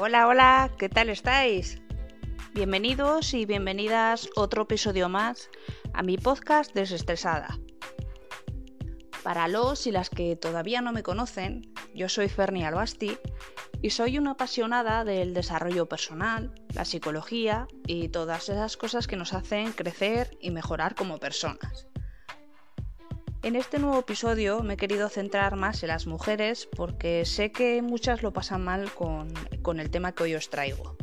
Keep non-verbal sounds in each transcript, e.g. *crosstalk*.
Hola, hola, ¿qué tal estáis? Bienvenidos y bienvenidas otro episodio más a mi podcast Desestresada. Para los y las que todavía no me conocen, yo soy Ferni Albasti y soy una apasionada del desarrollo personal, la psicología y todas esas cosas que nos hacen crecer y mejorar como personas. En este nuevo episodio me he querido centrar más en las mujeres porque sé que muchas lo pasan mal con, el tema que hoy os traigo.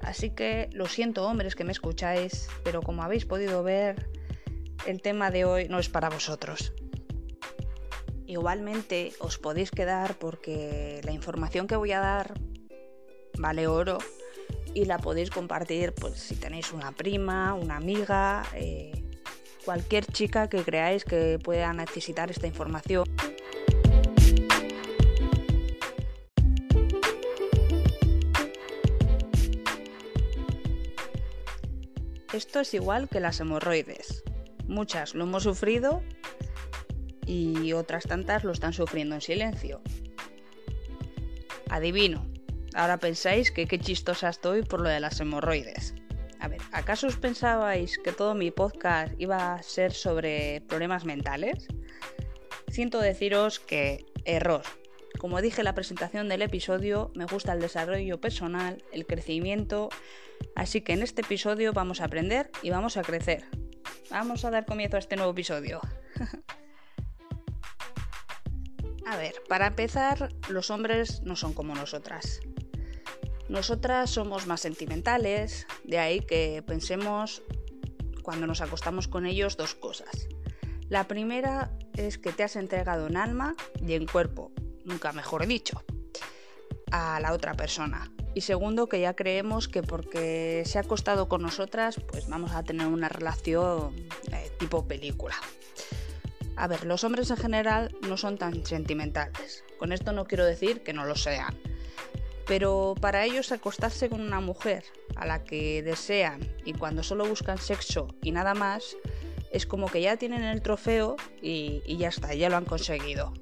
Así que lo siento hombres que me escucháis, pero como habéis podido ver, el tema de hoy no es para vosotros. Igualmente os podéis quedar porque la información que voy a dar vale oro y la podéis compartir pues, si tenéis una prima, una amiga, eh, cualquier chica que creáis que pueda necesitar esta información. Esto es igual que las hemorroides. Muchas lo hemos sufrido y otras tantas lo están sufriendo en silencio. Adivino, ahora pensáis que qué chistosa estoy por lo de las hemorroides. A ver, ¿acaso os pensabais que todo mi podcast iba a ser sobre problemas mentales? Siento deciros que error. Como dije en la presentación del episodio, me gusta el desarrollo personal, el crecimiento, así que en este episodio vamos a aprender y vamos a crecer. Vamos a dar comienzo a este nuevo episodio. *laughs* a ver, para empezar, los hombres no son como nosotras. Nosotras somos más sentimentales, de ahí que pensemos cuando nos acostamos con ellos dos cosas. La primera es que te has entregado en alma y en cuerpo, nunca mejor dicho, a la otra persona. Y segundo, que ya creemos que porque se ha acostado con nosotras, pues vamos a tener una relación eh, tipo película. A ver, los hombres en general no son tan sentimentales. Con esto no quiero decir que no lo sean pero para ellos acostarse con una mujer a la que desean y cuando solo buscan sexo y nada más, es como que ya tienen el trofeo y, ya está, ya lo han conseguido.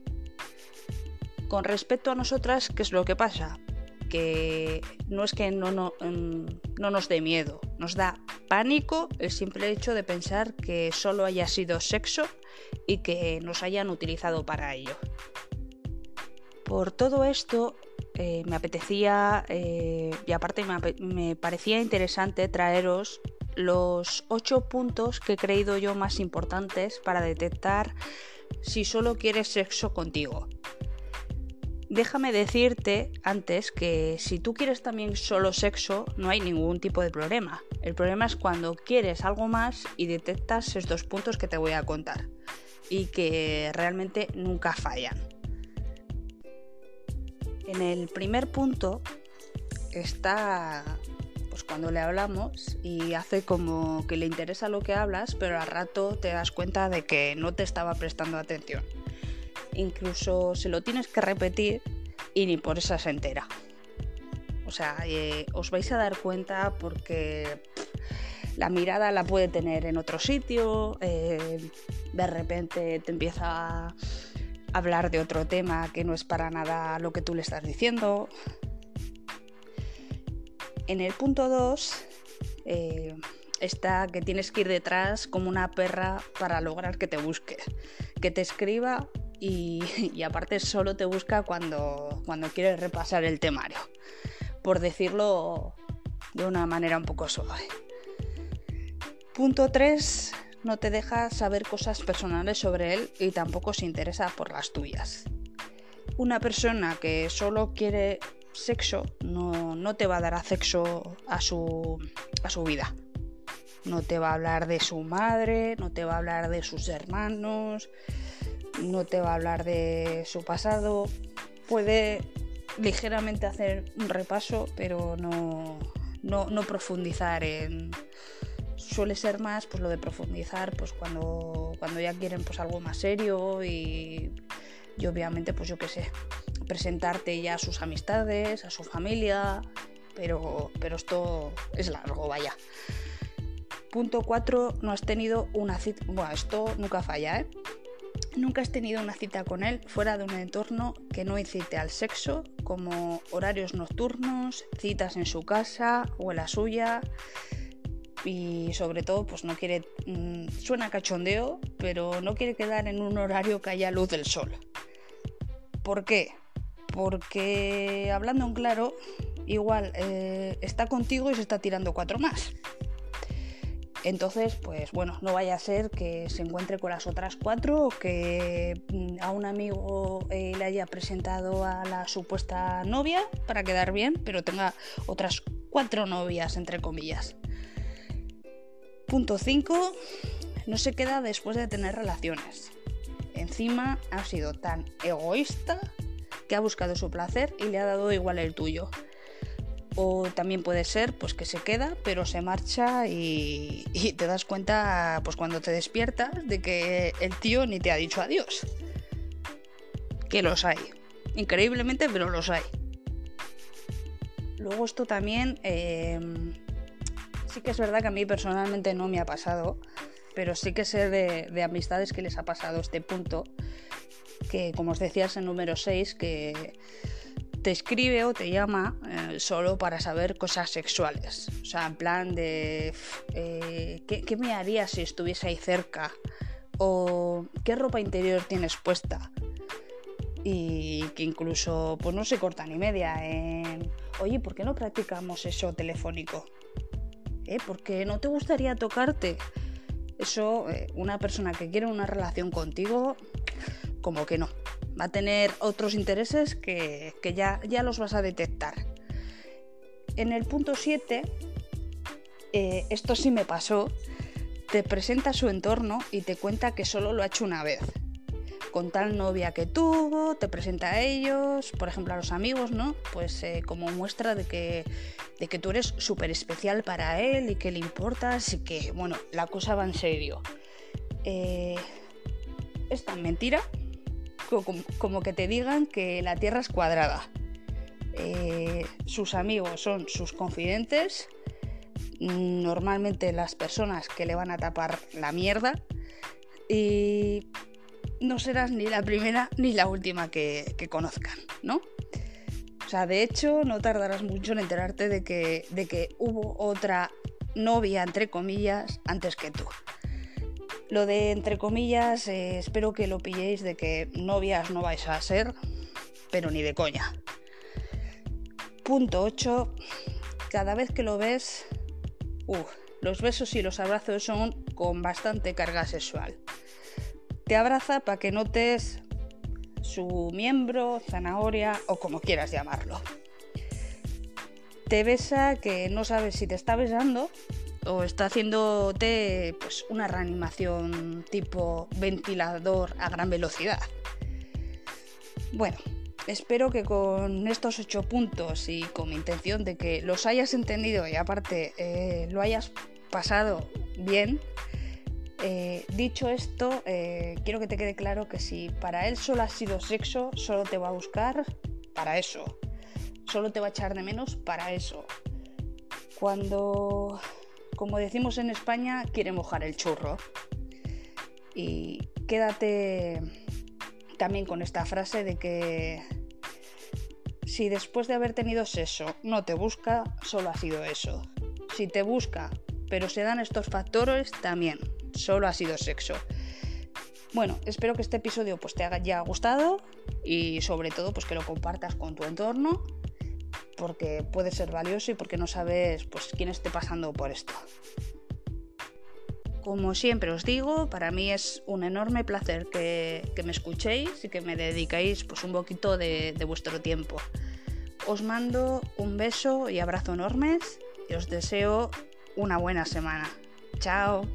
Con respecto a nosotras, ¿qué es lo que pasa? Que no es que no, mm, no nos dé miedo, nos da pánico el simple hecho de pensar que solo haya sido sexo y que nos hayan utilizado para ello. Por todo esto, eh, me apetecía eh, y aparte me, parecía interesante traeros los ocho puntos que he creído yo más importantes para detectar si solo quieres sexo contigo. Déjame decirte antes que si tú quieres también solo sexo, no hay ningún tipo de problema. El problema es cuando quieres algo más y detectas estos puntos que te voy a contar y que realmente nunca fallan. En el primer punto está pues cuando le hablamos y hace como que le interesa lo que hablas, pero al rato te das cuenta de que no te estaba prestando atención. Incluso se lo tienes que repetir y ni por esa se entera. O sea, eh, os vais a dar cuenta porque la mirada la puede tener en otro sitio, eh, de repente te empieza a hablar de otro tema que no es para nada lo que tú le estás diciendo. En el punto 2 eh, está que tienes que ir detrás como una perra para lograr que te busque, que te escriba y, aparte solo te busca cuando, cuando quieres repasar el temario, por decirlo de una manera un poco suave. Punto 3 no te deja saber cosas personales sobre él y tampoco se interesa por las tuyas. Una persona que solo quiere sexo no, te va a dar sexo a su, a su vida. No te va a hablar de su madre, no te va a hablar de sus hermanos, no te va a hablar de su pasado. Puede ligeramente hacer un repaso, pero no, no profundizar en, suele ser más pues lo de profundizar pues cuando, cuando ya quieren pues algo más serio y, obviamente pues yo qué sé, presentarte ya a sus amistades, a su familia, pero, pero esto es largo, vaya. Punto 4, no has tenido una cita, bueno, esto nunca falla, ¿eh? Nunca has tenido una cita con él fuera de un entorno que no incite al sexo, como horarios nocturnos, citas en su casa o en la suya. Y sobre todo, pues no quiere. Mm, suena cachondeo, pero no quiere quedar en un horario que haya luz del sol. ¿Por qué? Porque hablando en claro, igual eh, está contigo y se está tirando cuatro más. Entonces, pues bueno, no vaya a ser que se encuentre con las otras cuatro o que mm, a un amigo eh, le haya presentado a la supuesta novia para quedar bien, pero tenga otras cuatro novias, entre comillas. Punto 5. No se queda después de tener relaciones. Encima ha sido tan egoísta que ha buscado su placer y le ha dado igual el tuyo o también puede ser pues que se queda pero se marcha y, te das cuenta pues cuando te despiertas de que el tío ni te ha dicho adiós que los hay increíblemente pero los hay luego esto también em, sí que es verdad que a mí personalmente no me ha pasado pero sí que sé de, de amistades que les ha pasado este punto que como os decía es el número 6 que te escribe o te llama eh, solo para saber cosas sexuales. O sea, en plan de eh, ¿qué, me harías si estuviese ahí cerca? O ¿qué ropa interior tienes puesta? Y que incluso pues no se corta ni media en oye, ¿por qué no practicamos eso telefónico? ¿Eh? ¿Por qué no te gustaría tocarte? Eso, eh, una persona que quiere una relación contigo, como que no va a tener otros intereses que, ya, ya, los vas a detectar. En el punto 7, eh, esto sí me pasó, te presenta su entorno y te cuenta que solo lo ha hecho una vez. Con tal novia que tuvo, te presenta a ellos, por ejemplo a los amigos, ¿no? Pues eh, como muestra de que, de que tú eres súper especial para él y que le importas y que, bueno, la cosa va en serio. Eh, es tan mentira como, que te digan que la Tierra es cuadrada. Eh, sus amigos son sus confidentes, normalmente las personas que le van a tapar la mierda y no serás ni la primera ni la última que, conozcan, ¿no? O sea, de hecho, no tardarás mucho en enterarte de que, de que hubo otra novia, entre comillas, antes que tú. Lo de entre comillas, eh, espero que lo pilléis de que novias no vais a ser, pero ni de coña. Punto 8. Cada vez que lo ves, los besos y los abrazos son con bastante carga sexual. Te abraza para que notes su miembro, zanahoria o como quieras llamarlo. Te besa que no sabes si te está besando o está haciéndote pues, una reanimación tipo ventilador a gran velocidad. Bueno, espero que con estos ocho puntos y con mi intención de que los hayas entendido y aparte eh, lo hayas pasado bien, eh, dicho esto, eh, quiero que te quede claro que si para él solo ha sido sexo, solo te va a buscar para eso. Solo te va a echar de menos para eso. Cuando como decimos en España, quiere mojar el churro. Y quédate también con esta frase de que si después de haber tenido sexo no te busca, solo ha sido eso. Si te busca, pero se dan estos factores, también, solo ha sido sexo. Bueno, espero que este episodio pues, te haya gustado y sobre todo pues, que lo compartas con tu entorno porque puede ser valioso y porque no sabes pues, quién esté pasando por esto. Como siempre os digo, para mí es un enorme placer que, me escuchéis y que me dediquéis pues, un poquito de vuestro tiempo. Os mando un beso y abrazo enormes y os deseo una buena semana. Chao.